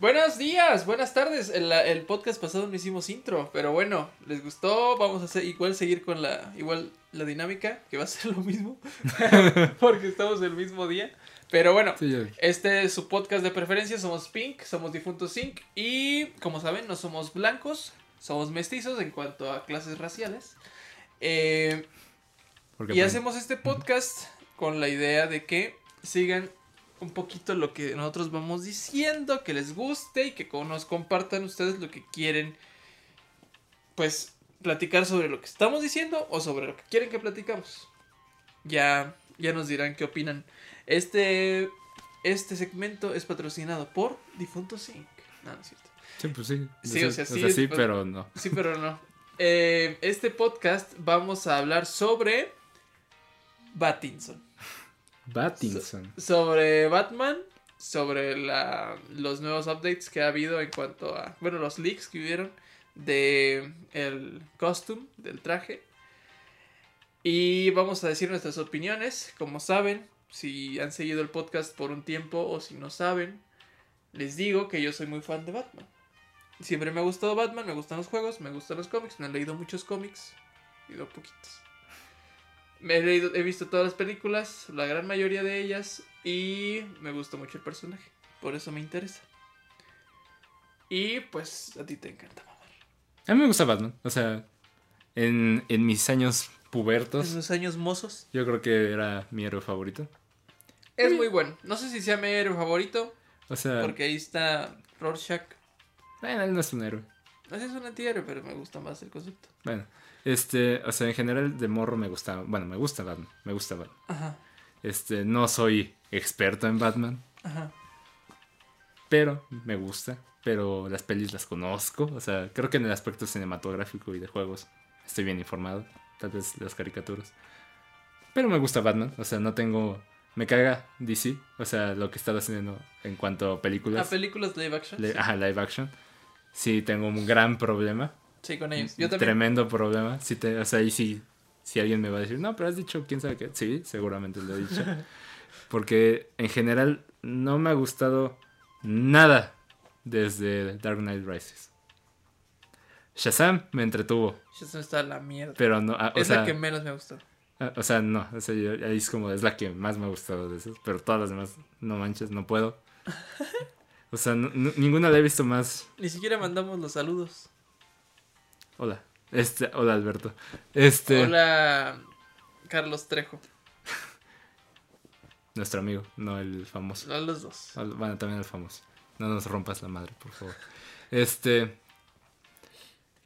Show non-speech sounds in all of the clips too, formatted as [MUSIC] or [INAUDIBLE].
Buenos días, buenas tardes. El, el, podcast pasado no hicimos intro, pero bueno, les gustó. Vamos a hacer igual seguir con la igual la dinámica, que va a ser [LAUGHS] lo mismo, [LAUGHS] porque estamos el mismo día. Pero bueno, este es su podcast de preferencia. Somos Pink, somos Difuntos Sync y como saben, no somos blancos, somos mestizos en cuanto a clases raciales. Eh, y hacemos este podcast con la idea de que sigan un poquito lo que nosotros vamos diciendo, que les guste y que nos compartan ustedes lo que quieren, pues, platicar sobre lo que estamos diciendo o sobre lo que quieren que platicamos. Ya, ya nos dirán qué opinan. Este, este segmento es patrocinado por Difunto Sync. No, no es cierto. Sí, pues sí. Sí, o sea, sí. sí, pero no. Sí, pero no. Eh, este podcast vamos a hablar sobre Batinson Batinson. sobre Batman, sobre la, los nuevos updates que ha habido en cuanto a, bueno, los leaks que hubieron de el costume, del traje. Y vamos a decir nuestras opiniones. Como saben, si han seguido el podcast por un tiempo o si no saben, les digo que yo soy muy fan de Batman. Siempre me ha gustado Batman, me gustan los juegos, me gustan los cómics, me han leído muchos cómics, he leído poquitos. Me he, leído, he visto todas las películas, la gran mayoría de ellas, y me gusta mucho el personaje. Por eso me interesa. Y pues a ti te encanta Batman. A mí me gusta Batman. O sea, en, en mis años pubertos. En mis años mozos. Yo creo que era mi héroe favorito. Es muy bueno. No sé si sea mi héroe favorito. O sea. Porque ahí está Rorschach. Bueno, él no es un héroe. No es un antihéroe, pero me gusta más el concepto. Bueno. Este, o sea, en general de morro me gusta, bueno, me gusta Batman, me gusta Batman. Ajá. Este, no soy experto en Batman. Ajá. Pero me gusta, pero las pelis las conozco, o sea, creo que en el aspecto cinematográfico y de juegos estoy bien informado, tal vez las caricaturas. Pero me gusta Batman, o sea, no tengo me caga DC, o sea, lo que está haciendo en cuanto a películas. ¿A películas live action? Ajá, live action. Sí, tengo un gran problema Sí, con ellos. Yo también. Tremendo problema. Si te, o sea, ahí sí, si alguien me va a decir, no, pero has dicho quién sabe qué. Sí, seguramente lo he dicho. [LAUGHS] Porque en general no me ha gustado nada desde Dark Knight Rises. Shazam me entretuvo. Shazam está la mierda. Pero no, ah, es la que menos me gustó. Ah, o sea, no, o sea, ahí es como, es la que más me ha gustado de esos, pero todas las demás, no manches, no puedo. [LAUGHS] O sea, ninguna la he visto más. Ni siquiera mandamos los saludos. Hola. Este, hola Alberto. Este. Hola Carlos Trejo. [LAUGHS] Nuestro amigo, no el famoso. No los dos. Bueno, también el famoso. No nos rompas la madre, por favor. Este.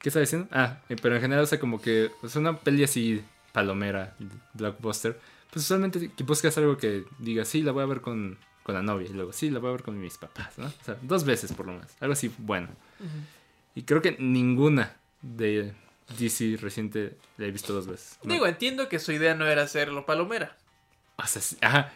¿Qué está diciendo? Ah, eh, pero en general, o sea, como que es una peli así palomera, blockbuster. Pues usualmente que buscas algo que diga, sí, la voy a ver con, con la novia. Y luego, sí, la voy a ver con mis papás, ¿no? O sea, dos veces por lo menos. Algo así bueno. Y creo que ninguna de DC reciente la he visto dos veces. Digo, entiendo que su idea no era hacerlo palomera. ajá,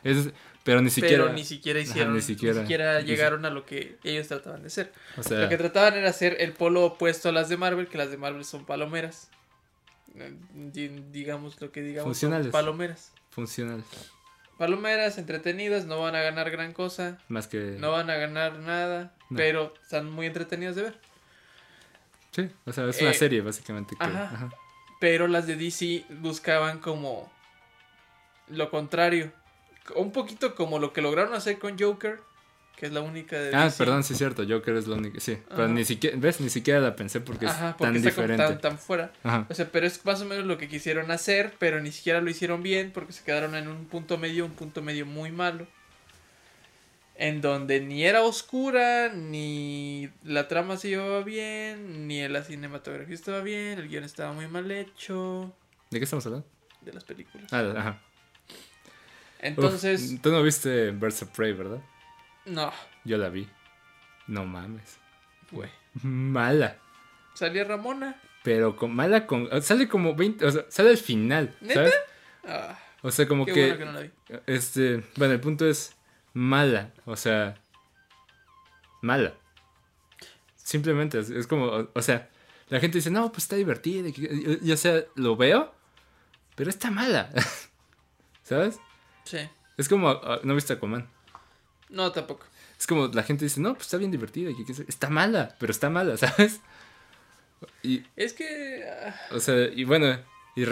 pero ni siquiera. Pero ni siquiera hicieron. ni, siquiera, llegaron a lo que ellos trataban de hacer. lo que trataban era hacer el polo opuesto a las de Marvel, que las de Marvel son palomeras. digamos lo que digamos. Funcionales. palomeras. Funcionales. Palomeras, entretenidas, no van a ganar gran cosa. Más que. No van a ganar nada, pero están muy entretenidas de ver. Sí, o sea, es una eh, serie básicamente. Pero las de DC buscaban como lo contrario. Un poquito como lo que lograron hacer con Joker, que es la única de Ah, perdón, sí es cierto, Joker es la única, sí. Pero ni siquiera, ¿ves? Ni siquiera la pensé porque, es tan diferente. Tan, tan fuera. O sea, pero es más o menos lo que quisieron hacer, pero ni siquiera lo hicieron bien porque se quedaron en un punto medio, un punto medio muy malo en donde ni era oscura, ni la trama se llevaba bien, ni la cinematografía estaba bien, el guion estaba muy mal hecho. ¿De qué estamos hablando? De las películas. Ah, ajá. Entonces. Tú no viste Birds of Prey, ¿verdad? No. Yo la vi. No mames. Fue. Mala. Salía Ramona. Pero con mala con. Sale como 20. O sea, sale al final. ¿Neta? Ah, o sea, como que. que no la vi. Este. Bueno, el punto es mala. O sea, mala. Simplemente es, como, o, sea, la gente dice, no, pues está divertida. Y, o sea, lo veo, pero está mala. [LAUGHS] ¿Sabes? Sí. Es como, ah, ¿no viste Aquaman? No, tampoco. Es como la gente dice, no, pues está bien divertida. Y está mala, pero está mala, [LAUGHS] ¿sabes? Y, es que... Ah. O sea, y bueno, y,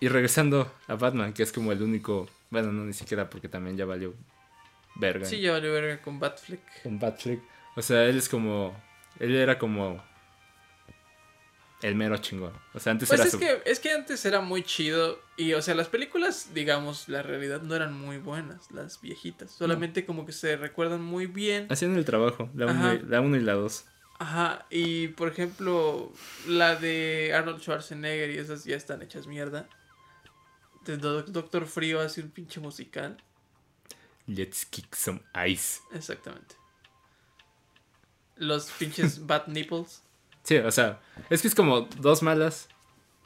y regresando a Batman, que es como el único... Bueno, no, ni siquiera porque también ya valió verga. Sí, ya valió verga con Batfleck. Con Batfleck. O sea, él es como... Él era como el mero chingón. O sea, antes pues era es que es que antes era muy chido y o sea, las películas, digamos, la realidad no eran muy buenas, las viejitas, solamente como que se recuerdan muy bien. Hacían el trabajo, la 1 y la 2. Ajá, y por ejemplo, la de Arnold Schwarzenegger y esas ya están hechas mierda. Doctor Frío hace un pinche musical. Let's kick some ice. Exactamente. Los pinches [LAUGHS] Bat Nipples. Sí, o sea, es que es como dos malas,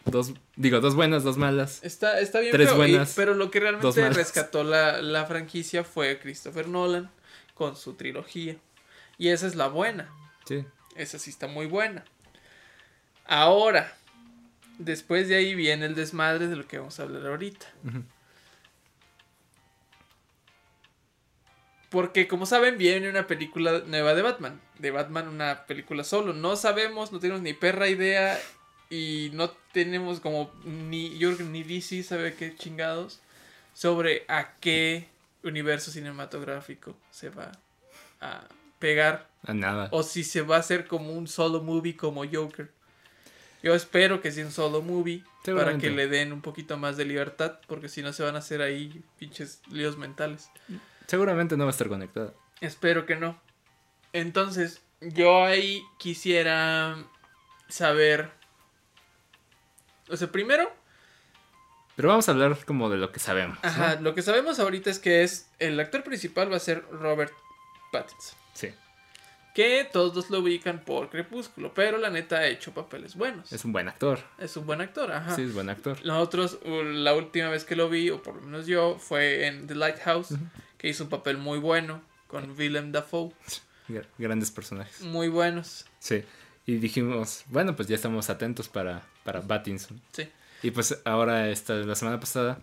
dos, digo, dos buenas, dos malas. Está, está bien, tres buenas. pero lo que realmente rescató la, la franquicia fue Christopher Nolan con su trilogía. Y esa es la buena. Sí. Esa sí está muy buena. Ahora, después de ahí viene el desmadre de lo que vamos a hablar ahorita. Porque como saben, viene una película nueva de Batman. De Batman, una película solo. No sabemos, no tenemos ni perra idea. Y no tenemos como ni Jürgen ni DC sabe qué chingados. Sobre a qué universo cinematográfico se va a pegar. A nada. O si se va a hacer como un solo movie como Joker. Yo espero que sea un solo movie. Para que le den un poquito más de libertad. Porque si no se van a hacer ahí pinches líos mentales. Seguramente no va a estar conectada. Espero que no. Entonces, yo ahí quisiera saber. O sea, primero. Pero vamos a hablar como de lo que sabemos. Ajá, lo que sabemos ahorita es que es. El actor principal va a ser Robert Pattinson. Sí. Que todos lo ubican por Crepúsculo, pero la neta ha hecho papeles buenos. Es un buen actor. Es un buen actor, ajá. Sí, es buen actor. Nosotros, la última vez que lo vi, o por lo menos yo, fue en The Lighthouse que hizo un papel muy bueno con Willem Dafoe. Grandes personajes. Muy buenos. Sí. Y dijimos, bueno, pues ya estamos atentos para, para Battinson. Sí. Y pues ahora, esta, la semana pasada,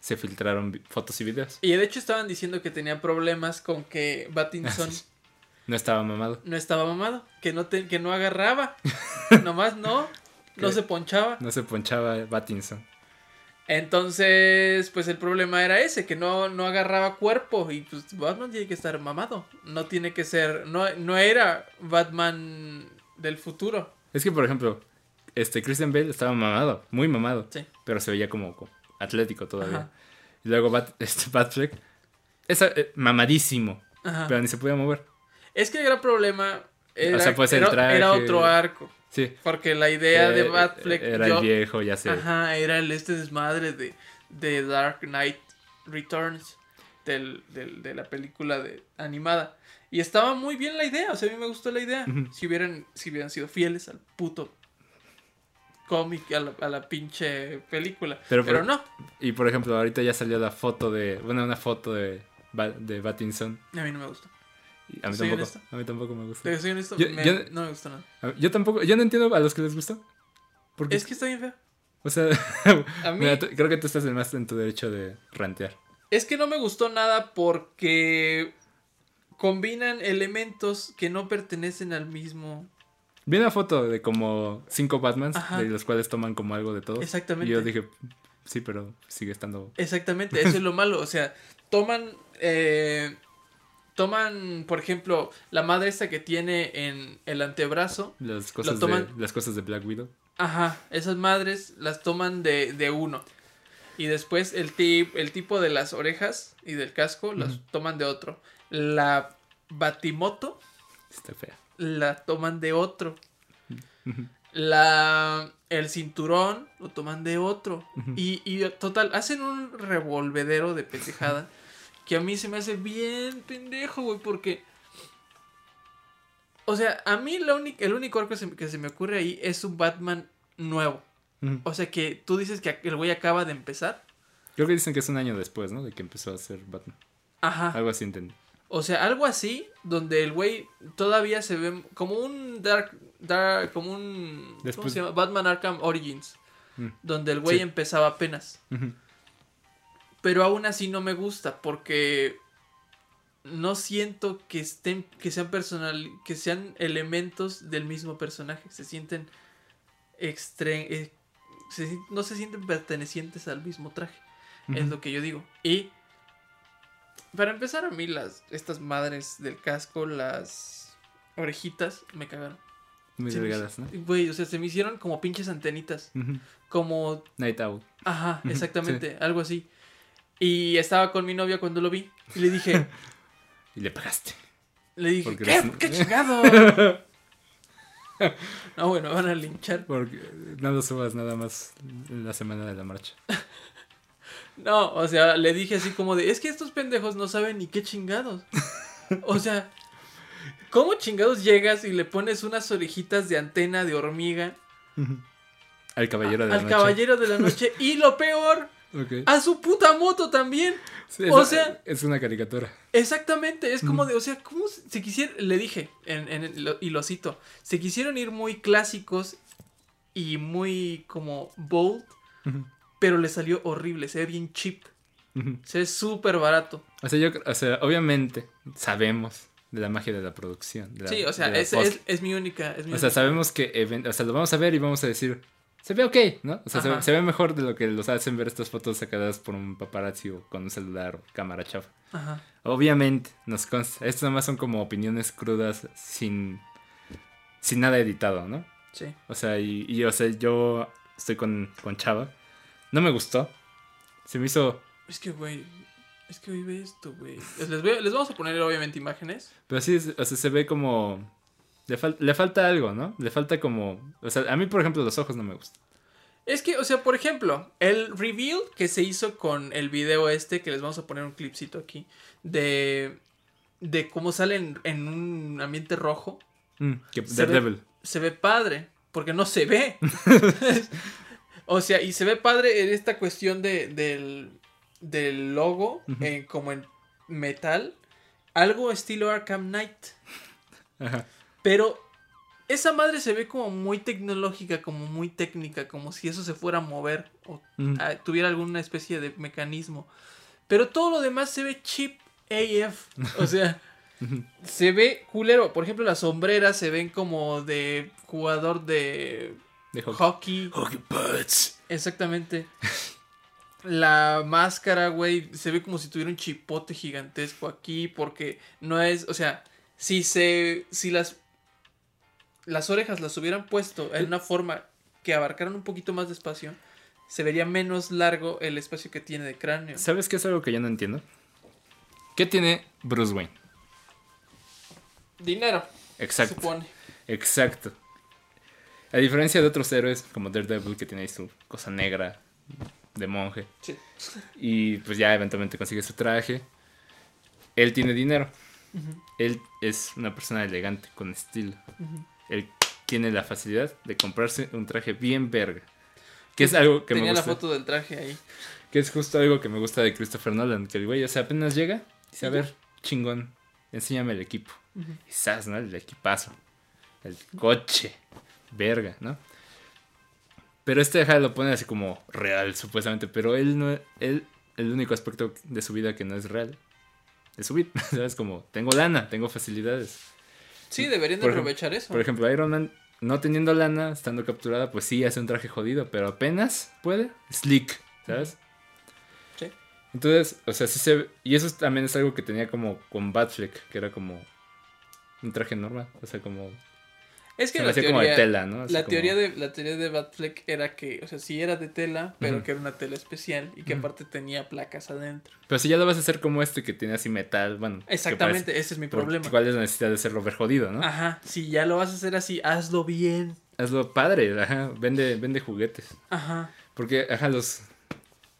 se filtraron fotos y videos. Y de hecho estaban diciendo que tenía problemas con que Battinson... no estaba mamado. No estaba mamado. Que no, que no agarraba. [LAUGHS] Nomás no. No se ponchaba. No se ponchaba Battinson. Entonces, pues el problema era ese, que no, no agarraba cuerpo y pues Batman tiene que estar mamado. No tiene que ser, no, no era Batman del futuro. Es que, por ejemplo, este Christian Bale estaba mamado, muy mamado, sí. pero se veía como, atlético todavía. Y luego Bat, este es eh, mamadísimo, pero ni se podía mover. Es que el gran problema era, pues, era otro arco. Sí. Porque la idea de Batfleck. Era el viejo, ya sé. Ajá, era el este desmadre de, de Dark Knight Returns. Del, del, de la película de, animada. Y estaba muy bien la idea. O sea, a mí me gustó la idea. si, hubieran, si hubieran sido fieles al puto cómic, a la, a la pinche película. Pero, no. Y por ejemplo, ahorita ya salió la foto de. Bueno, una foto de, de Battinson. A mí no me gustó. A mí, tampoco, a mí tampoco me gusta. Soy honesto, no me gusta nada. Yo tampoco, yo no entiendo a los que les gusta. Porque, es que está bien feo. O sea, a [LAUGHS] mí, creo que tú estás más en tu derecho de rantear. Es que no me gustó nada porque combinan elementos que no pertenecen al mismo. Vi una foto de como cinco Batmans, de los cuales toman como algo de todo. Exactamente. Y yo dije, sí, pero sigue estando. Exactamente, eso es lo malo. O sea, toman eh, toman, por ejemplo, la madre esta que tiene en el antebrazo. Las cosas, de, las cosas de Black Widow. Ajá, esas madres las toman de, de uno. Y después el, tip, el tipo de las orejas y del casco las toman de otro. La batimoto. Está fea. La toman de otro. La, el cinturón lo toman de otro. y, y total, hacen un revolvedero de pendejada. [LAUGHS] Que a mí se me hace bien pendejo, güey, porque... O sea, a mí la única, el único arco que se, me ocurre ahí es un Batman nuevo. O sea, que tú dices que el güey acaba de empezar. Creo que dicen que es un año después, ¿no? De que empezó a ser Batman. Ajá. Algo así entendí. O sea, algo así, donde el güey todavía se ve como un Dark, dark como un... ¿Cómo se llama? Batman Arkham Origins. Mm. Donde el güey empezaba apenas. Pero aún así no me gusta porque no siento que estén, que sean personal, que sean elementos del mismo personaje. Se sienten extre eh, no se sienten pertenecientes al mismo traje. Es lo que yo digo. Y para empezar, a mí las estas madres del casco, las orejitas, me cagaron. Muy delgadas, ¿no? Güey, o sea, se me hicieron como pinches antenitas. Como. Night Owl. Ajá, exactamente, algo así. Y estaba con mi novia cuando lo vi. Y le dije. [LAUGHS] y le pagaste. Le dije, ¿qué? ¿Qué chingado? [LAUGHS] no, bueno, van a linchar. Porque no lo subas nada más en la semana de la marcha. [LAUGHS] no, o sea, le dije así como de, es que estos pendejos no saben ni qué chingados. o sea, ¿cómo chingados llegas y le pones unas orejitas de antena de hormiga? Al caballero de la noche. Al caballero de la noche. Y lo peor, a su puta moto también. o sea. Es una caricatura. Exactamente. Es como de. O sea, ¿cómo se quisiera. Le dije, en, y lo cito. Se quisieron ir muy clásicos y muy como bold. Pero le salió horrible. Se ve bien cheap. Se ve súper barato. O sea, yo, o sea, obviamente sabemos de la magia de la producción. sí, o sea, es, es, mi única. o sea, sabemos que. O sea, lo vamos a ver y vamos a decir se ve ok, ¿no? O sea, se, ve mejor de lo que los hacen ver estas fotos sacadas por un paparazzi o con un celular o cámara chafa. Ajá. Obviamente, nos consta. Estas nada más son como opiniones crudas sin, sin nada editado, ¿no? Sí. O sea, y, y o sea, yo estoy con, con Chava. No me gustó. Se me hizo... Es que, güey, es que hoy ve esto, güey. Les, les vamos a poner obviamente imágenes. Pero sí, o sea, se ve como le, le falta algo, ¿no? Le falta como... O sea, a mí, por ejemplo, los ojos no me gustan. Es que, o sea, por ejemplo, el reveal que se hizo con el video este, que les vamos a poner un clipcito aquí, de, de cómo salen en un ambiente rojo. Mm, que se, ve, se ve padre, porque no se ve. [LAUGHS] o sea, y se ve padre en esta cuestión de, del, del logo, como en metal, algo estilo Arkham Knight. Ajá. Pero esa madre se ve como muy tecnológica, como muy técnica, como si eso se fuera a mover o tuviera alguna especie de mecanismo. Pero todo lo demás se ve cheap AF. O sea, [LAUGHS] se ve culero. Por ejemplo, las sombreras se ven como de jugador de, de hockey. Hockey butts. Exactamente. La máscara, güey, se ve como si tuviera un chipote gigantesco aquí porque no es, o sea, si se si las las orejas las hubieran puesto en una forma que abarcaran un poquito más de espacio, se vería menos largo el espacio que tiene de cráneo. ¿Sabes qué es algo que yo no entiendo? ¿Qué tiene Bruce Wayne? Dinero. Exacto. Supone. Exacto. A diferencia de otros héroes como Daredevil que tiene su cosa negra de monje. Sí. Y pues ya eventualmente consigue su traje. Él tiene dinero. Él es una persona elegante, con estilo él tiene la facilidad de comprarse un traje bien verga. Que es algo que me gusta. Tenía la foto del traje ahí. Que es justo algo que me gusta de Christopher Nolan. Que el güey, o sea, apenas llega dice, a ver, chingón, enséñame el equipo. Quizás, ¿no? El equipazo. El coche. Verga, ¿no? Pero este deja lo pone así como real, supuestamente. Pero él no. Él, el único aspecto de su vida que no es real es subir. [LAUGHS] ¿Sabes? Como, tengo lana, tengo facilidades. Sí, deberían de aprovechar eso. Por ejemplo, Iron Man, no teniendo lana, estando capturada, pues sí hace un traje jodido, pero apenas puede, slick, ¿sabes? Sí. Entonces, o sea, sí se... Y eso también es algo que tenía como con Batfleck, que era como un traje normal, o sea, como es que la teoría, de tela, ¿no? la, teoría de, la teoría de Batfleck era que, o sea, sí era de tela, pero que era una tela especial y que aparte tenía placas adentro. Pero si ya lo vas a hacer como este que tiene así metal, bueno. Exactamente, ese es mi problema. ¿Cuál es la necesidad de hacerlo ver jodido, no? Ajá, si ya lo vas a hacer así, hazlo bien. Hazlo padre, ajá, vende, vende juguetes. Ajá. Porque, ajá, los...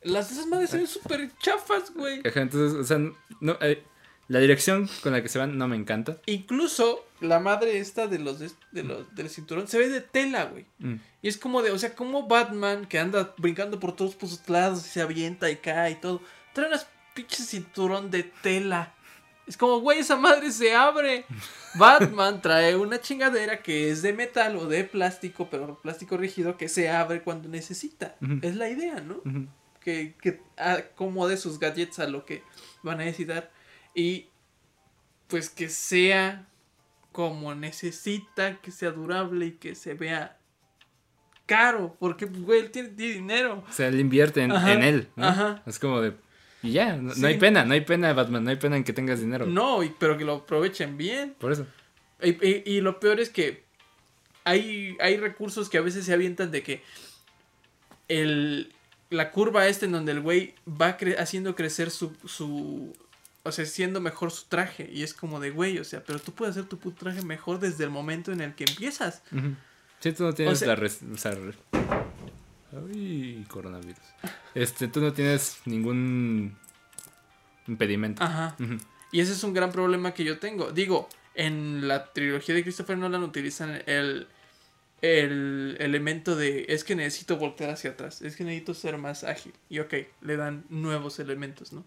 Las esas madres se ven súper chafas, güey. Ajá, entonces, o sea, no, eh, la dirección con la que se van no me encanta. Incluso la madre esta de los, de, los del cinturón se ve de tela, güey. Mm. Y es como de, o sea, como Batman que anda brincando por todos sus lados y se avienta y cae y todo, trae unas pinches cinturón de tela. Es como, güey, esa madre se abre. [LAUGHS] Batman trae una chingadera que es de metal o de plástico, pero plástico rígido que se abre cuando necesita. Es la idea, ¿no? Que, que acomode sus gadgets a lo que van a necesitar. Y pues que sea como necesita, que sea durable y que se vea caro, porque, güey, él tiene, dinero. O sea, él invierte en, él, Ajá. Es como de, y ya, no, hay pena, no hay pena, Batman, no hay pena en que tengas dinero. No, pero que lo aprovechen bien. Por eso. Y, lo peor es que hay, hay recursos que a veces se avientan de que el, la curva esta en donde el güey va haciendo crecer su, su, o sea, siendo mejor su traje. Y es como de, güey, o sea, pero tú puedes hacer tu traje mejor desde el momento en el que empiezas. Sí, tú no tienes la... o sea, Ay, coronavirus. Este, tú no tienes ningún impedimento. Ajá. Y ese es un gran problema que yo tengo. Digo, en la trilogía de Christopher Nolan utilizan el, el elemento de es que necesito voltear hacia atrás, es que necesito ser más ágil. Y ok, le dan nuevos elementos, ¿no?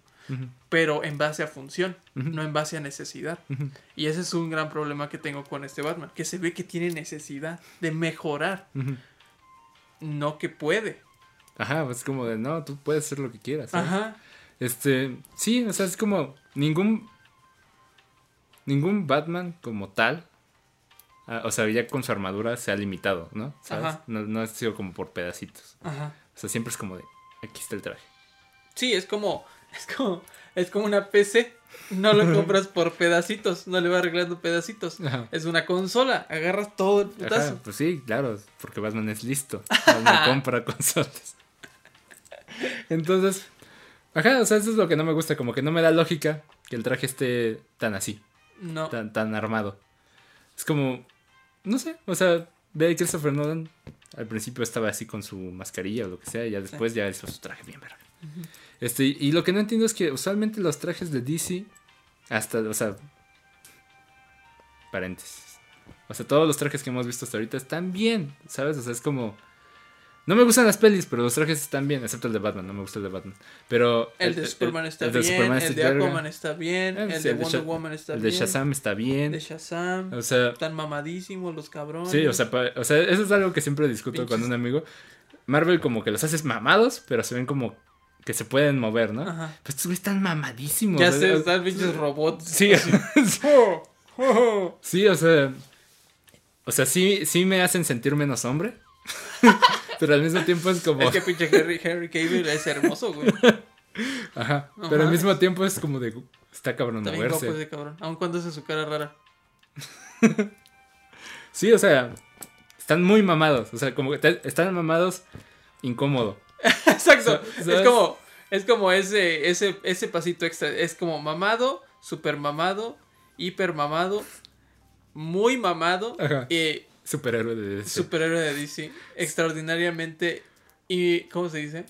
Pero en base a función, no en base a necesidad. Y ese es un gran problema que tengo con este Batman, que se ve que tiene necesidad de mejorar, no que puede. Ajá, pues como de, no, tú puedes hacer lo que quieras. Ajá. Este, sí, o sea, es como ningún, ningún Batman como tal, ah, o sea, ya con su armadura se ha limitado, ¿no? ¿Sabes? No, no ha sido como por pedacitos. Ajá. O sea, siempre es como de, aquí está el traje. Sí, es como, es como, es como una PC. No lo compras por pedacitos, no le va arreglando pedacitos. Es una consola, agarras todo el putazo. pues sí, claro, porque Batman es listo. [LAUGHS] Batman compra consolas. Entonces, ajá, o sea, eso es lo que no me gusta, como que no me da lógica que el traje esté tan así. No. Tan, tan armado. Es como, no sé, o sea, ve a Christopher Nolan. Al principio estaba así con su mascarilla o lo que sea, y ya después ya hizo su traje bien verga. Este, y lo que no entiendo es que usualmente los trajes de DC, hasta, o sea, paréntesis. O sea, todos los trajes que hemos visto hasta ahorita están bien, ¿sabes? O sea, es como... No me gustan las pelis, pero los trajes están bien, excepto el de Batman, no me gusta el de Batman. Pero... El, de Superman está bien, el de Aquaman está bien, el, de Wonder Woman está bien. El de Shazam está bien. El de Shazam. O sea... Están mamadísimos los cabrones. Sí, o sea, o sea, eso es algo que siempre discuto con un amigo. Marvel como que los haces mamados, pero se ven como que se pueden mover, ¿no? Ajá. Pues estos güeyes están mamadísimos. Ya sé, están bichos robots. Sí. [LAUGHS] sí, o sea. O sea, sí, sí me hacen sentir menos hombre. [LAUGHS] pero al mismo tiempo es como. Es que pinche Henry, Henry Cavill es hermoso, güey. Ajá. Pero al mismo tiempo es como de. Está cabrón de moverse. ese cabrón. Aun cuando hace su cara rara. [LAUGHS] sí, o sea. Están muy mamados. O sea, como que están mamados incómodo. [LAUGHS] Exacto. Es como, es como ese, ese, ese pasito extra. Es como mamado, super mamado, hiper mamado, muy mamado. Eh, superhéroe de DC. Superhéroe de DC. Extraordinariamente. ¿Y cómo se dice?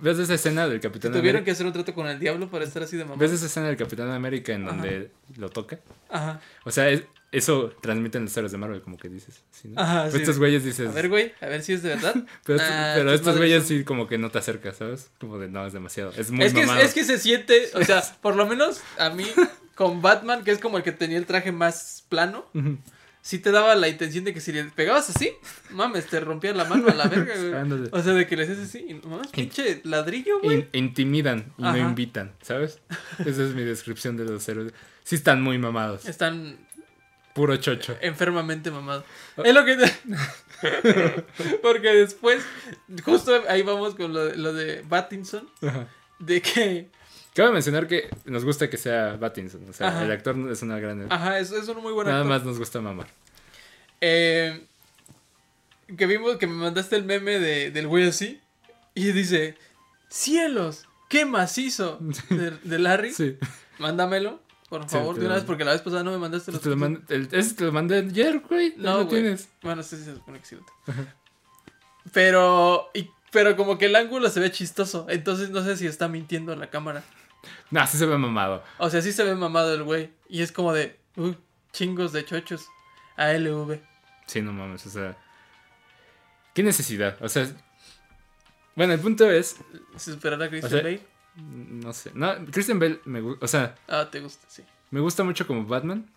¿Ves esa escena del Capitán América? ¿Tuvieron que hacer un trato con el diablo para estar así de mamado? ¿Ves esa escena del Capitán América en donde lo toca? Ajá. O sea, es, eso transmiten los héroes de Marvel, como que dices. ¿sí, Ajá, estos güeyes dices. A ver, güey, a ver si es de verdad. pero, [LAUGHS] pero estos güeyes sí, como que no te acercas, ¿sabes? Como de no, es demasiado. Es muy es que, es que se siente, o sea, [LAUGHS] por lo menos a mí, con Batman, que es como el que tenía el traje más plano. Sí te daba la intención de que si le pegabas así, mames, te rompía la mano a la verga, güey. O sea, de que le haces así, mames, pinche ladrillo, güey. intimidan y no invitan, ¿sabes? Esa es mi descripción de los héroes. Sí están muy mamados. Están Puro chocho. Enfermamente mamado. Oh. Es lo que. [LAUGHS] Porque después, justo ahí vamos con lo, lo de Battinson. De que. Cabe mencionar que nos gusta que sea Battinson. O sea, el actor es una gran. Ajá, es, es un muy buen Nada más nos gusta mamar. Eh, que vimos que me mandaste el meme de, del güey así. Y dice: ¡Cielos! ¡Qué macizo! [LAUGHS] De, de Larry. Sí. Mándamelo. Por favor, de una vez, porque la vez pasada no me mandaste los. Te lo el, ese te lo mandé ayer, güey. No, lo tienes. Bueno, sí, se supone que sí lo tengo. Pero, y, pero como que el ángulo se ve chistoso. Entonces no sé si está mintiendo en la cámara. No, sí se ve mamado. O sea, sí se ve mamado el güey. Y es como de, uy, chingos de chochos. ALV. Sí, no mames, o sea. ¿Qué necesidad? O sea. Bueno, el punto es. ¿Superar a Christian Bale? No sé. No, Christian Bale me gusta. O sea. Ah, te gusta, sí. Me gusta mucho como Batman.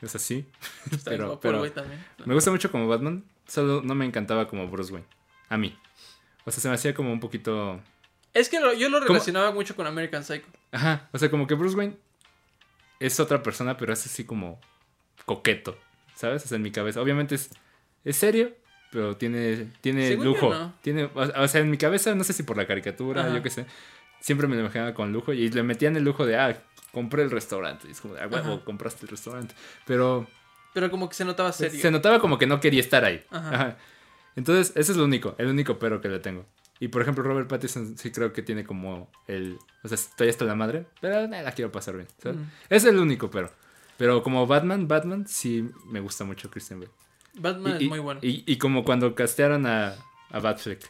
Es así. [LAUGHS] pero, pero también, Me gusta mucho como Batman. Solo no me encantaba como Bruce Wayne. A mí. O sea, se me hacía como un poquito. Es que yo lo relacionaba mucho con American Psycho. Ajá. O sea, como que Bruce Wayne. es otra persona, pero es así como coqueto, ¿sabes? O sea, en mi cabeza. Obviamente es, es serio, pero tiene, tiene lujo. Tiene, o sea, en mi cabeza, no sé si por la caricatura, yo qué sé, siempre me lo imaginaba con lujo y le metían el lujo de, ah, compré el restaurante. Y es como, ah, huevo, compraste el restaurante. Pero... Pero como que se notaba serio. Se notaba como que no quería estar ahí. Ajá. Entonces, ese es lo único, el único pero que le tengo. Y por ejemplo, Robert Pattinson sí creo que tiene como el. O sea, estoy hasta la madre, pero la quiero pasar bien. Es el único pero. Pero como Batman, Batman sí me gusta mucho Christian Bale. Batman es muy bueno. Y, como cuando castearon a, a Batfleck,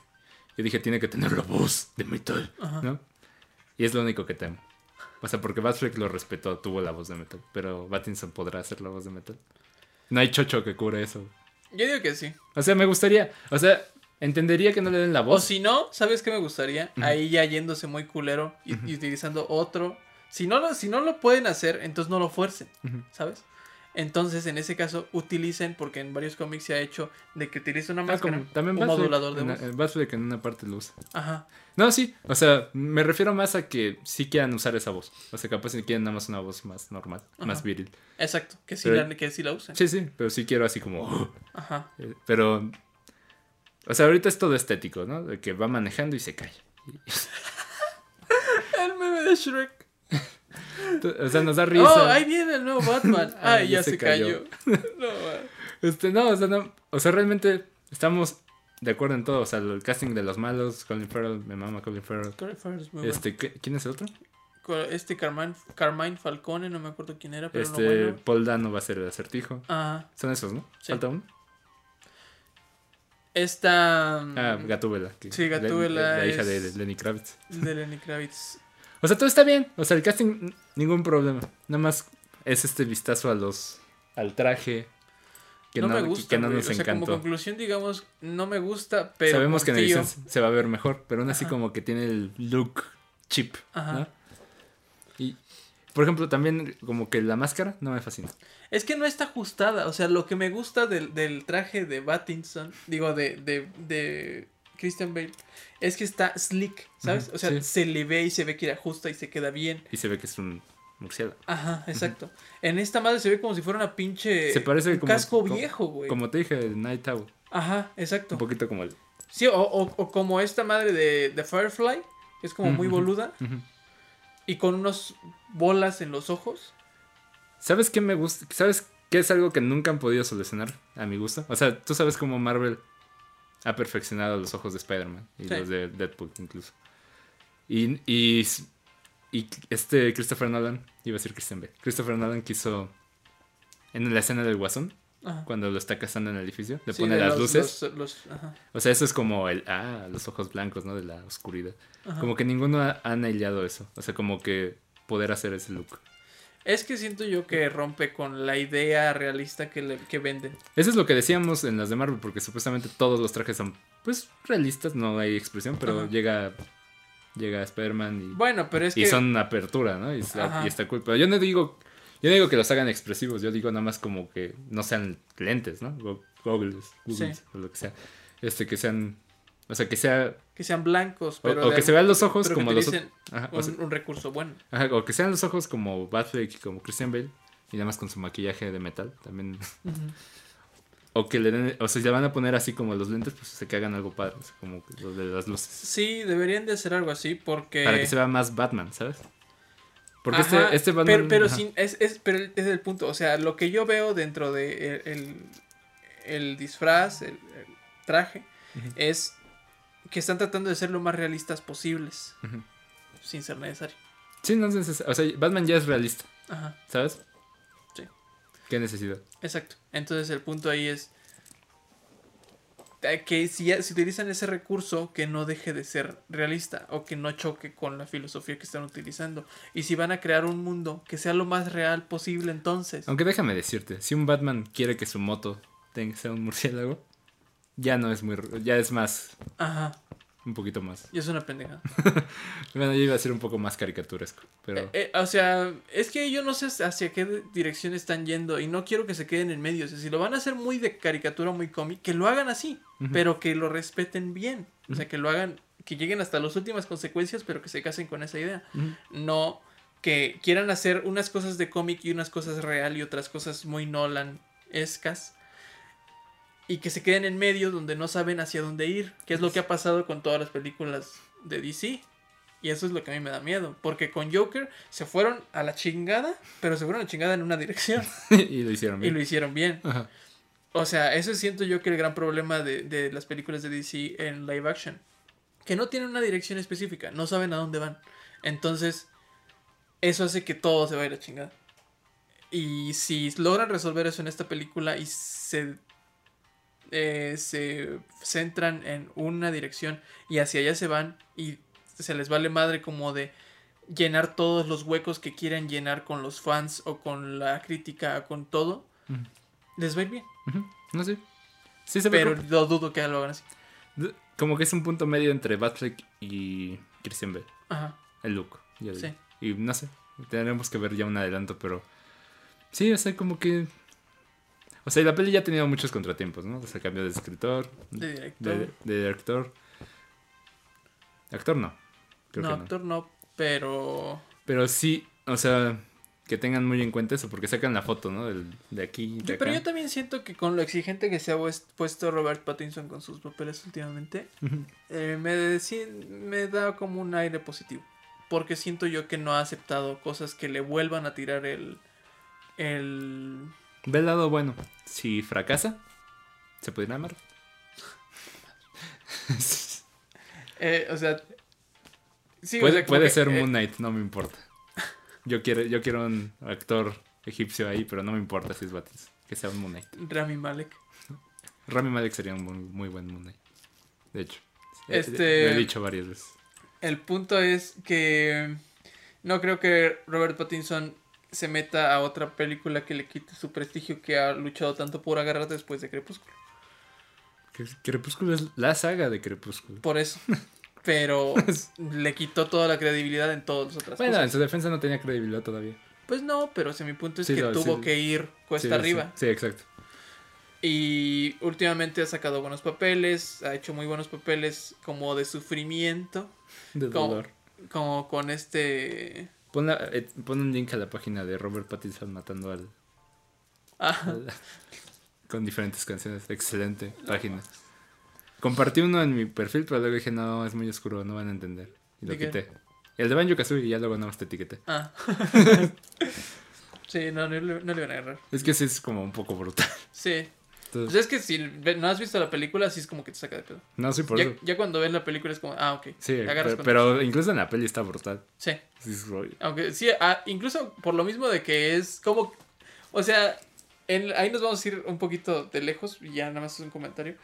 yo dije, tiene que tener la voz de metal, ¿no? Y es lo único que temo. O sea, porque Batfleck lo respetó, tuvo la voz de metal. Pero Pattinson podrá hacer la voz de metal. No hay chocho que cure eso. Yo digo que sí. O sea, me gustaría. O sea, entendería que no le den la voz. O si no, ¿sabes qué me gustaría? Ahí ya yéndose muy culero y, utilizando otro. Si no, lo, si no lo pueden hacer, entonces no lo fuercen, ¿sabes? Entonces, en ese caso, utilicen, porque en varios cómics se ha hecho de que utilice una ah, máscara, también un modulador de voz. Que en una parte lo usa. Ajá. No, sí, o sea, me refiero más a que sí quieran usar esa voz. O sea, capaz si quieren nada más una voz más normal, más viril. Exacto, que sí, la, que sí la usen. Sí, sí, pero sí quiero así como... Ajá. Eh, pero... O sea, ahorita es todo estético, ¿no? De que va manejando y se cae. [LAUGHS] El meme de Shrek. O sea, nos da risa. Oh, ahí viene el nuevo Batman. [LAUGHS] Ay, ya, se, cayó. [LAUGHS] no, este, no, o sea, no, o sea, realmente estamos de acuerdo en todo. O sea, el casting de los malos, Colin Farrell, me mama Colin Farrell. Colin Farrell es muy este, ¿Quién es el otro? Este Carmine, Carmine Falcone, no me acuerdo quién era, pero este, no bueno. Paul Dano va a ser el acertijo. Ajá. Son esos, ¿no? ¿Falta uno? Esta. Ah, Gatúbela. sí, Gatúbela. La, hija de Lenny Kravitz. De Lenny Kravitz. O sea, todo está bien. O sea, el casting, ningún problema. Nada más es este vistazo a los. al traje. Que no, me gusta. Que no nos o sea, Como conclusión, digamos, no me gusta, pero. Sabemos que en edición se va a ver mejor, pero aún así como que tiene el look chip. Ajá. Y. Por ejemplo, también como que la máscara no me fascina. Es que no está ajustada. O sea, lo que me gusta del, del traje de Battinson, digo, de, de, de Christian Bale, es que está slick, ¿sabes? o sea, se le ve y se ve que ajusta y se queda bien. Y se ve que es un murciélago. Ajá, exacto. En esta madre se ve como si fuera una pinche. Se parece un casco viejo, güey. Como te dije, el Night Owl. Ajá, exacto. Un poquito como el. Sí, o, o, como esta madre de, de Firefly, que es como muy boluda. Y con unos bolas en los ojos. ¿Sabes qué me gusta? ¿Sabes qué es algo que nunca han podido solucionar a mi gusto? O sea, tú sabes cómo Marvel ha perfeccionado los ojos de Spider-Man y los de Deadpool incluso. Y, y, este Christopher Nolan, iba a decir Christian Bale, Christopher Nolan quiso en la escena del guasón, cuando lo está cazando en el edificio, le pone las luces. o sea, eso es como el, ah, los ojos blancos, ¿no? De la oscuridad. Como que ninguno ha, ha eso. O sea, como que poder hacer ese look. Es que siento yo que rompe con la idea realista que, le, que venden. Eso es lo que decíamos en las de Marvel, porque supuestamente todos los trajes son, pues, realistas, no hay expresión, pero llega llega Spider-Man y, bueno, pero es y son apertura, ¿no? Y está, y está, cool. Pero yo no digo yo no digo que los hagan expresivos, yo digo nada más como que no sean lentes, ¿no? Goggles, o lo que sea. Este, que sean o sea, que sea. Que sean blancos, pero. O, que se vean los ojos como los. Ajá, un, recurso bueno. Ajá, o que sean los ojos como Batfleck y como Christian Bale. Y nada más con su maquillaje de metal también. O que le den. O sea, si le van a poner así como los lentes, pues se que hagan algo padre. como los de las luces. Sí, deberían de hacer algo así porque. Para que se vea más Batman, ¿sabes? Porque este, este Batman. Pero, sin, es, es, pero es el punto. O sea, lo que yo veo dentro de el, el, disfraz, el, traje, es que están tratando de ser lo más realistas posibles. Sin ser necesario. Sí, no es necesario. O sea, Batman ya es realista. Ajá. ¿Sabes? Sí. ¿Qué necesidad? Exacto. Entonces el punto ahí es eh, que si, si utilizan ese recurso, que no deje de ser realista o que no choque con la filosofía que están utilizando. Y si van a crear un mundo que sea lo más real posible entonces. Aunque déjame decirte, si un Batman quiere que su moto tenga, sea un murciélago, ya no es muy. Ya es más. Ajá. Un poquito más. Y es una pendeja. [LAUGHS] bueno, yo iba a ser un poco más caricaturesco. Pero... Eh, eh, o sea, es que yo no sé hacia qué dirección están yendo y no quiero que se queden en medio. O sea, si lo van a hacer muy de caricatura, muy cómic, que lo hagan así, pero que lo respeten bien. O sea, que lo hagan, que lleguen hasta las últimas consecuencias, pero que se casen con esa idea. No que quieran hacer unas cosas de cómic y unas cosas real y otras cosas muy Nolan-escas. Y que se queden en medio donde no saben hacia dónde ir. Que es lo que ha pasado con todas las películas de DC. Y eso es lo que a mí me da miedo. Porque con Joker se fueron a la chingada, pero se fueron a la chingada en una dirección. [LAUGHS] y lo hicieron bien. Y lo hicieron bien. O sea, eso siento yo que el gran problema de, de las películas de DC en live action. Que no tienen una dirección específica, no saben a dónde van. Entonces, eso hace que todo se vaya a la chingada. Y si logran resolver eso en esta película y se, eh, se centran en una dirección y hacia allá se van y se les vale madre como de llenar todos los huecos que quieren llenar con los fans o con la crítica o con todo, les va a ir bien. No sé. Sí se Pero lo dudo que lo hagan así. Como que es un punto medio entre Batfleck y Christian Bale. Ajá. El look. sí. Y no sé, tendremos que ver ya un adelanto, pero sí, o sea, como que... O sea, la peli ya ha tenido muchos contratiempos, ¿no? O sea, cambio de escritor, de director. De, director. Actor no. no, actor no, pero... Pero sí, o sea, que tengan muy en cuenta eso, porque sacan la foto, ¿no? Del, de aquí. De Pero yo también siento que con lo exigente que se ha puesto Robert Pattinson con sus papeles últimamente, eh, me, me da como un aire positivo porque siento yo que no ha aceptado cosas que le vuelvan a tirar el... el... Ve el lado bueno. Si fracasa, se puede amar. [LAUGHS] eh, o sea... Sí, puede, puede ser Moon eh, Knight, no me importa. Yo quiero, yo quiero un actor egipcio ahí, pero no me importa si es Batis. Que sea un Moon Knight. Rami Malek. [LAUGHS] Rami Malek sería un muy, buen Moon Knight. De hecho. Este... Lo he dicho varias veces. El punto es que no creo que Robert Pattinson se meta a otra película que le quite su prestigio que ha luchado tanto por agarrar después de Crepúsculo. Crepúsculo es la saga de Crepúsculo. Por eso. [LAUGHS] Pero le quitó toda la credibilidad en todas las otras bueno, en su defensa no tenía credibilidad todavía. Pues no, pero mi punto es que tuvo que ir cuesta arriba. Sí, exacto. Y últimamente ha sacado buenos papeles, ha hecho muy buenos papeles como de sufrimiento. De dolor. Como, con este... Pon, eh, pon, un link a la página de Robert Pattinson matando al... Ah. con diferentes canciones. Excelente página. Compartí uno en mi perfil, pero luego dije, no, es muy oscuro, no van a entender. Y lo quité. El de Banjo Kazooie y ya luego nada más te etiqueté. Ah. [LAUGHS] sí, no, no, no, le van a agarrar. Es que sí es como un poco brutal. Sí. Pues es que si no has visto la película, así es como que te saca de pedo. No, sí, por ya, eso. Ya cuando ves la película es como, ah, ok. Sí, pero, incluso en la peli está brutal. Sí. Aunque sí, ah, incluso por lo mismo de que es como, o sea, ahí nos vamos a ir un poquito de lejos, ya nada más es un comentario.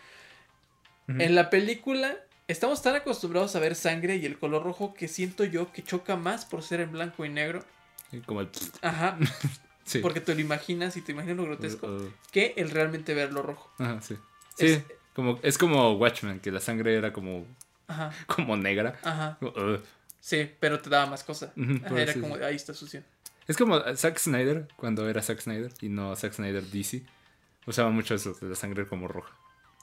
En la película estamos tan acostumbrados a ver sangre y el color rojo que siento yo que choca más por ser en blanco y negro. Como el... Ajá. [LAUGHS] Porque te lo imaginas y te imaginas lo grotesco. Uh, uh. que el realmente verlo rojo. Ajá, sí. Sí, es, como, es como Watchmen, que la sangre era como, Ajá. [LAUGHS] como negra. Ajá. Uh. Sí, pero te daba más cosas. era como, ahí está sucio. Es como Zack Snyder, cuando era Zack Snyder y no Zack Snyder DC. Usaba mucho eso, de la sangre como roja.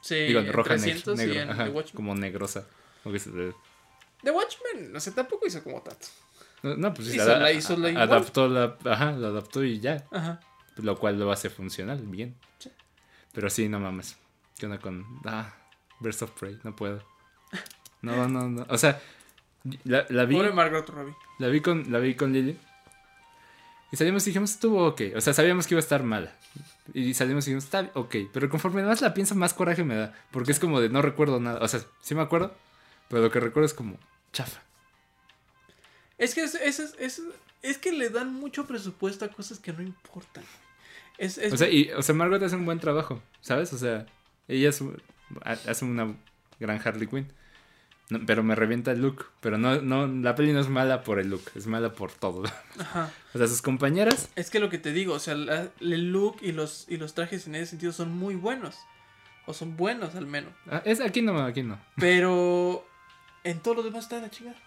Sí, Digo, roja negra, como negrosa. The Watchmen, no sé, tampoco hizo como tanto. No, pues sí, la, hizo la adaptó la, ajá, la adaptó y ya. Ajá. Lo cual lo hace funcional, bien. Sí. Pero sí, no mames. ¿Qué onda con ah, Burst of Prey? No puedo. No, no, no. O sea, la, la vi. Pobre Margot Robbie. La vi con la vi con Lily. Y salimos y dijimos, estuvo ok. O sea, sabíamos que iba a estar mala. Y salimos y dijimos, está ok. Pero conforme más la pienso, más coraje me da. Porque es como de no recuerdo nada. O sea, sí me acuerdo. Pero lo que recuerdo es como chafa. Es que es, es, es, que le dan mucho presupuesto a cosas que no importan. Es, o, sea, y, o sea, Margot hace un buen trabajo, ¿sabes? O sea, ella hace una gran Harley Quinn. pero me revienta el look. Pero no, no, la peli no es mala por el look, es mala por todo. Ajá. O sea, sus compañeras. Es que lo que te digo, o sea, el look y los, y los trajes en ese sentido son muy buenos. O son buenos al menos. Ah, es, aquí no, aquí no. Pero en todo lo demás está de la chingada.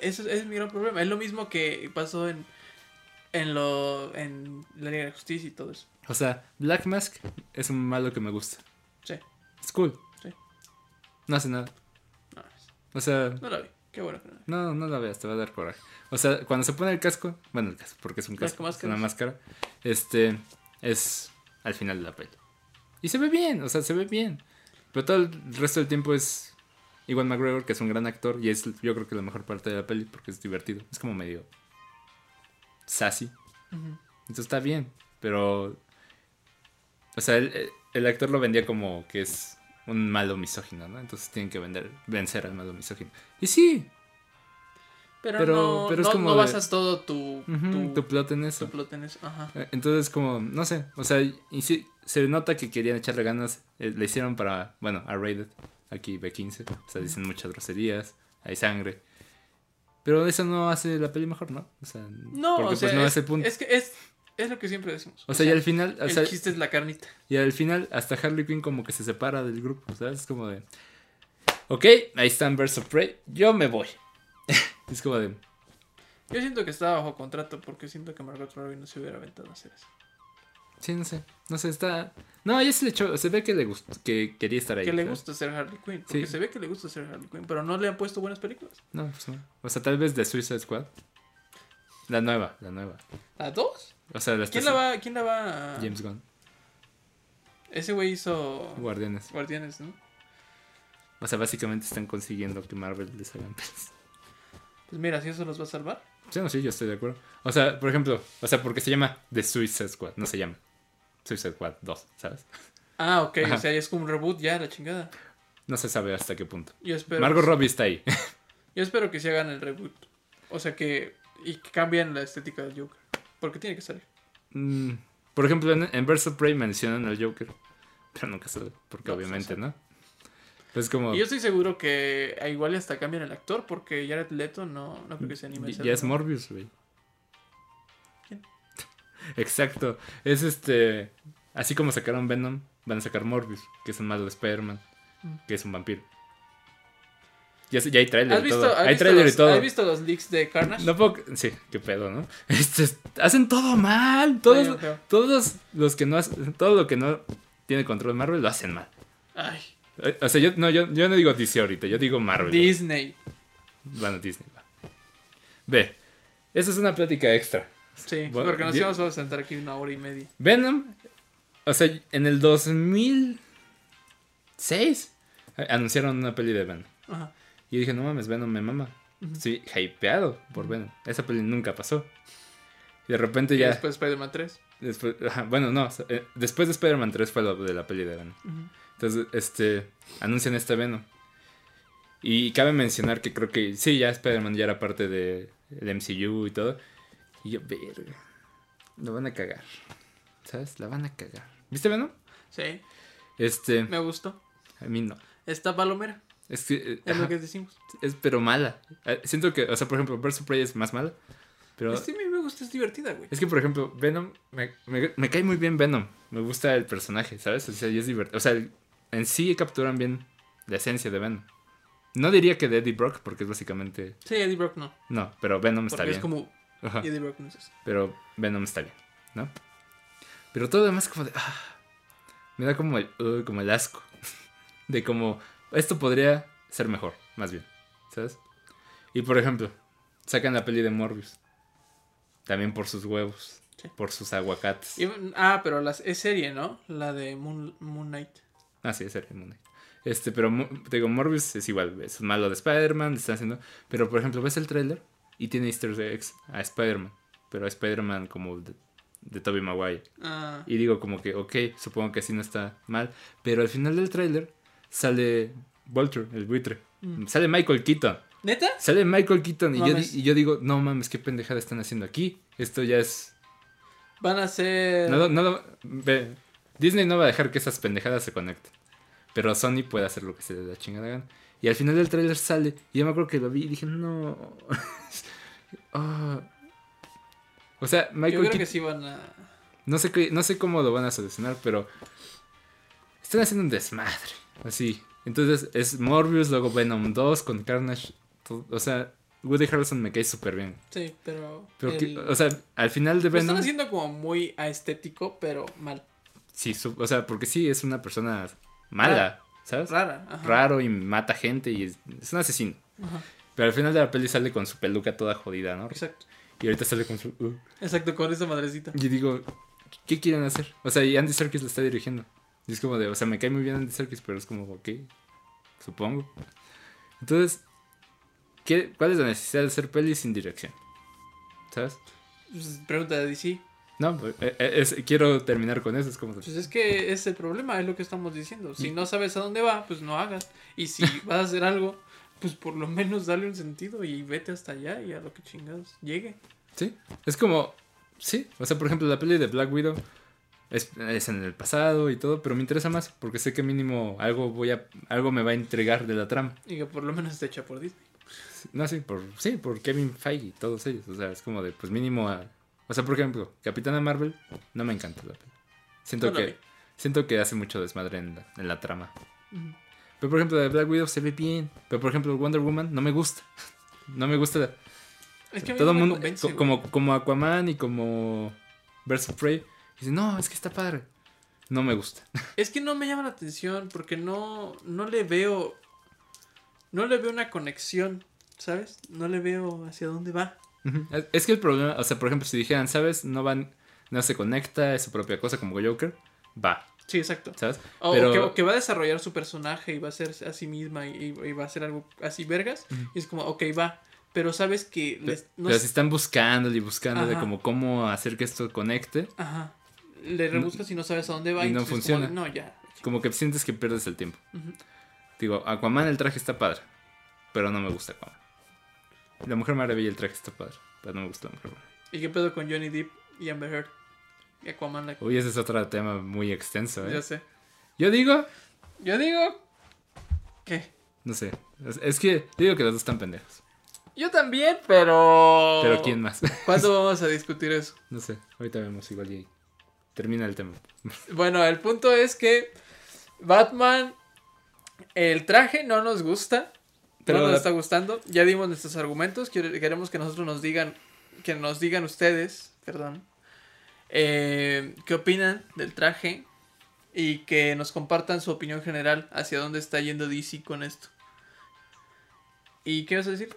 Ese, es mi gran problema. Es lo mismo que pasó en, en, lo, en la Liga de Justicia y todo eso. O sea, Black Mask es un malo que me gusta. Sí. Es cool. Sí. No hace nada. No, o sea. No la vi. Qué bueno. No, no la veas, te va a dar coraje. O sea, cuando se pone el casco, bueno, el casco, porque es un casco, es una máscara, este, es al final de la peli. Y se ve bien, o sea, se ve bien. Pero todo el resto del tiempo es Iwan McGregor, que es un gran actor, y es yo creo que la mejor parte de la peli porque es divertido. Es como medio sassy. Entonces está bien, pero... O sea, el, actor lo vendía como que es un malo misógino, ¿no? Entonces tienen que vender, vencer al malo misógino. Y sí. Pero, no, pero es como no basas todo tu, tu, plot en eso. Tu plot en eso. Ajá. Eh, entonces como, no sé, o sea, y sí, se nota que querían echarle ganas, eh, le hicieron para, bueno, a Rated, aquí B15, o sea, dicen muchas groserías, hay sangre. Pero eso no hace la peli mejor, ¿no? O sea, no, porque pues no es, el punto. Es que es, es lo que siempre decimos. O, sea, y al final. O el chiste es la carnita. Y al final, hasta Harley Quinn como que se separa del grupo, ¿sabes? Es como de. Ok, ahí están Birds of Prey, yo me voy. [LAUGHS] es como de. Yo siento que estaba bajo contrato porque siento que Margot Robbie no se hubiera aventado a hacer eso. Sí, no sé. No sé, está. No, ya se le echó. Se ve que le gustó, que quería estar ahí. Que le gusta ser Harley Quinn. Porque se ve que le gusta ser Harley Quinn. Pero no le han puesto buenas películas. No, pues no. O sea, tal vez de Suicide Squad. La nueva, la nueva. ¿La dos? O sea, la ¿Quién la va, ¿Quién la va? James Gunn. Ese güey hizo. Guardianes. Guardianes, ¿no? O sea, básicamente están consiguiendo que Marvel les hagan pelis. Pues mira, si eso los va a salvar. Sí, no, sí, yo estoy de acuerdo. O sea, por ejemplo, o sea, porque se llama The Suicide Squad, no se llama Suicide Squad 2, ¿sabes? Ah, ok, o sea, es como un reboot ya, la chingada. No se sabe hasta qué punto. Yo espero. Margot Robbie está ahí. [LAUGHS] Yo espero que se hagan el reboot. O sea, que. Y que cambien la estética del Joker. Porque tiene que salir. Mm, por ejemplo, en, en of Prey mencionan al Joker. Pero nunca sale. Porque obviamente, ¿no? Pues como... Y yo estoy seguro que igual hasta cambian el actor. Porque Jared Leto no, no creo que se anime a Ya es Morbius, güey. Exacto. Es este. Así como sacaron Venom, van a sacar Morbius, que es un malo de Spider-Man, mm. que es un vampiro. Ya, ya hay trailer y todo. Hay trailer y todo. ¿Has visto los leaks de Carnage? No puedo. Sí, qué pedo, ¿no? [LAUGHS] Este, hacen todo mal. Todos, todos los que no hacen. Todo lo que no tiene control de Marvel lo hacen mal. Ay. Eh, o sea, yo no, yo, yo no digo DC ahorita, yo digo Marvel. Disney. Bueno, Disney, va. Ve. Esa es una plática extra. Sí, porque nos íbamos a sentar aquí una hora y media. Venom, o sea, en el 2006 anunciaron una peli de Venom. Ajá. Y dije, no mames, Venom me mama. Sí, hypeado por Venom. Esa peli nunca pasó. Y de repente ya. después de Spider-Man 3. Después, bueno, no. Eh, después de Spider-Man 3 fue lo de la peli de Venom. Entonces, este. Anuncian este Venom. Y cabe mencionar que creo que sí, ya Spider-Man ya era parte del MCU y todo. Y yo, verga. Lo van a cagar. ¿Sabes? La van a cagar. ¿Viste Venom? Sí. Este. Me gustó. A mí no. Está palomera. Es, que, eh, es lo que decimos. Es pero mala. Eh, siento que, o sea, por ejemplo, of Prey es más mala. Pero... Sí, a mí me gusta, es divertida, güey. Es que, por ejemplo, Venom, me, me, cae muy bien Venom. Me gusta el personaje, ¿sabes? O sea, y es divertido. O sea, en sí capturan bien la esencia de Venom. No diría que de Eddie Brock, porque es básicamente. Sí, Eddie Brock no. No, pero Venom está bien. Es como pero Venom está bien, ¿no? Pero todo demás como de... Ah, me da como el, uh, como el asco. [LAUGHS] De como... Esto podría ser mejor, más bien. ¿Sabes? Y por ejemplo, sacan la peli de Morbius. También por sus huevos. Por sus aguacates. ah, pero las, es serie, ¿no? La de Moon, Knight. Ah, sí, es serie Moon Knight. Este, pero te digo, Morbius es igual, es malo de Spider-Man, está haciendo. Pero por ejemplo, ¿ves el tráiler? Y tiene easter eggs a Spider-Man, pero a Spider-Man como de, de Tobey Maguire. Ah. Y digo como que, ok, supongo que así no está mal, pero al final del tráiler sale Vulture, el buitre. Mm. Sale Michael Keaton. ¿Neta? Sale Michael Keaton y yo, y yo, digo, no mames, qué pendejada están haciendo aquí. Esto ya es... Van a ser... No, no, ve, Disney no va a dejar que esas pendejadas se conecten. Pero Sony puede hacer lo que se le da chingada gana. Y al final del tráiler sale. Y yo me acuerdo que lo vi y dije, no. [LAUGHS] Ah. O sea, Michael. Yo creo que sí van a. No sé, qué, no sé cómo lo van a solucionar, pero. Están haciendo un desmadre. Así. Entonces es Morbius, luego Venom 2 con Carnage. o sea, Woody Harrelson me cae súper bien. Sí, pero. o sea, al final de Venom. Lo están haciendo como muy aestético, pero mal. Sí, o sea, porque sí es una persona mala. ¿sabes? Rara. Raro y mata gente y es, un asesino. Pero al final de la peli sale con su peluca toda jodida, ¿no? Exacto. Y ahorita sale con su... Uh. Exacto, con esa madrecita. Y digo, ¿qué quieren hacer? O sea, y Andy Serkis lo está dirigiendo. Y es como de, o sea, me cae muy bien Andy Serkis, pero es como, ok, supongo. Entonces, ¿qué, ¿cuál es la necesidad de hacer peli sin dirección? ¿Sabes? Pues, pregunta de DC. No, pues, eh, eh, quiero terminar con eso. Es como... Pues es que es el problema, es lo que estamos diciendo. Si no sabes a dónde va, pues no hagas. Y si [LAUGHS] vas a hacer algo, pues por lo menos dale un sentido y vete hasta allá y a lo que chingados llegue. Sí, es como, sí, o sea, por ejemplo, la peli de Black Widow es, en el pasado y todo, pero me interesa más porque sé que mínimo algo voy a, algo me va a entregar de la trama. Y que por lo menos está hecha por Disney. No, sí, por, sí, por Kevin Feige y todos ellos, o sea, es como de, pues mínimo a o sea, por ejemplo, Capitana Marvel no me encanta la peli. Siento que siento que hace mucho desmadre en la, trama. Pero por ejemplo, de Black Widow se ve bien. Pero por ejemplo, Wonder Woman no me gusta. [LAUGHS] no me gusta. Es que todo el mundo como como Aquaman y como Birds of Prey dice, "No, es que está padre." No me gusta. [LAUGHS] es que no me llama la atención porque no no le veo no le veo una conexión, ¿sabes? No le veo hacia dónde va. Es que el problema, o sea, por ejemplo, si dijeran, ¿sabes? No van, no se conecta, es su propia cosa como Joker, va. Sí, exacto. ¿Sabes? O que, va a desarrollar su personaje y va a ser a sí misma y, va a hacer algo así vergas. Y es como, ok, va. Pero sabes que... pero si están buscando y buscando de como cómo hacer que esto conecte. Ajá. Le rebuscas y no sabes a dónde va. Y, no funciona. Como, no, ya. Como que sientes que pierdes el tiempo. Digo, Aquaman el traje está padre. Pero no me gusta Aquaman. La Mujer Maravilla, el traje está padre, pero no me gustó la Mujer Maravilla. ¿Y qué pedo con Johnny Depp y Amber Heard? Y Aquaman. Uy, ese es otro tema muy extenso, ¿eh? Ya sé. Yo digo... Yo digo... ¿Qué? No sé. Es, que yo digo que los dos están pendejos. Yo también, pero... Pero ¿quién más? [LAUGHS] ¿Cuándo vamos a discutir eso? No sé. Ahorita vemos igual y termina el tema. [LAUGHS] Bueno, el punto es que Batman... El traje no nos gusta no nos está gustando. Ya dimos nuestros argumentos. Queremos que nosotros nos digan, que nos digan ustedes, perdón, eh, qué opinan del traje y que nos compartan su opinión general hacia dónde está yendo DC con esto. ¿Y qué vas a decir?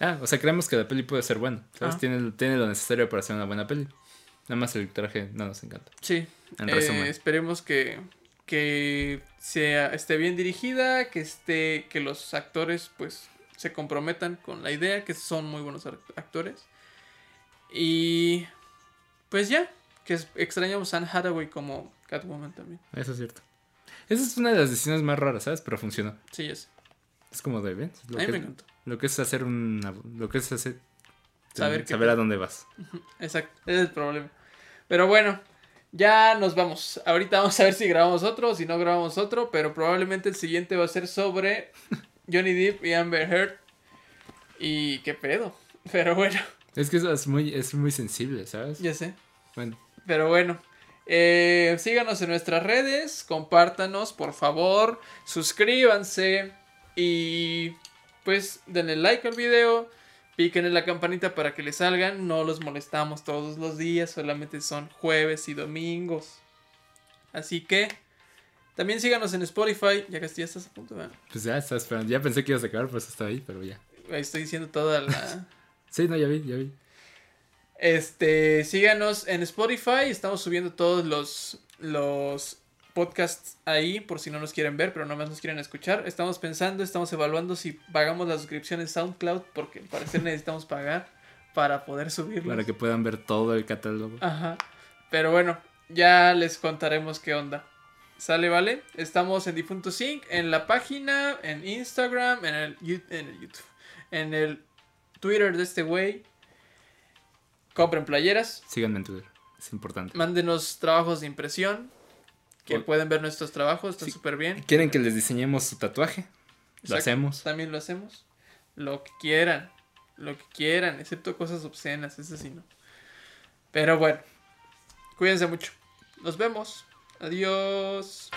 Ah, o sea, creemos que la peli puede ser buena. ¿Sabes? Tiene, tiene lo necesario para ser una buena peli. Nada más el traje no nos encanta. Sí. En resumen. Eh, esperemos que, que sea, esté bien dirigida, que esté, que los actores pues se comprometan con la idea, que son muy buenos actores. Y pues ya, que extrañamos a Anne Hathaway como Catwoman también. Eso es cierto. Esa es una de las decisiones más raras, ¿sabes? Pero funcionó. Sí, es. Es como de, ¿ven? Lo a mí me encantó. Lo que es hacer una... Lo que es hacer... Saber, saber a dónde vas. Exacto, ese es el problema. Pero bueno, ya nos vamos. Ahorita vamos a ver si grabamos otro o si no grabamos otro, pero probablemente el siguiente va a ser sobre [LAUGHS] Johnny Depp y Amber Heard. Y qué pedo. [LAUGHS] Pero bueno. Es que eso es muy, es muy sensible, ¿sabes? Ya sé. Bueno. Pero bueno. Eh, síganos en nuestras redes, compártanos, por favor, suscríbanse y pues denle like al video Piquen en la campanita para que les salgan. No los molestamos todos los días, solamente son jueves y domingos. Así que también síganos en Spotify. Ya que ya estás a punto, ¿verdad? Pues ya estás esperando. Ya pensé que ibas a acabar, pues hasta ahí, pero ya. estoy diciendo toda la. [LAUGHS] sí, no, ya vi, ya vi. Este, síganos en Spotify. Estamos subiendo todos los, los podcasts ahí por si no nos quieren ver, pero no más nos quieren escuchar. Estamos pensando, estamos evaluando si pagamos la suscripción en SoundCloud porque al parecer necesitamos pagar para poder subirlo. Para que puedan ver todo el catálogo. Ajá. Pero bueno, ya les contaremos qué onda. Sale, ¿vale? Estamos en Difunto Sync, en la página, en Instagram, en el, en el YouTube, en el Twitter de este güey. Compren playeras. Síganme en Twitter, es importante. Mándenos trabajos de impresión que pueden ver nuestros trabajos, está súper bien. ¿Quieren que les diseñemos su tatuaje? Lo hacemos. También lo hacemos. Lo que quieran. Lo que quieran, excepto cosas obscenas, eso sí no. Pero bueno, cuídense mucho. Nos vemos. Adiós.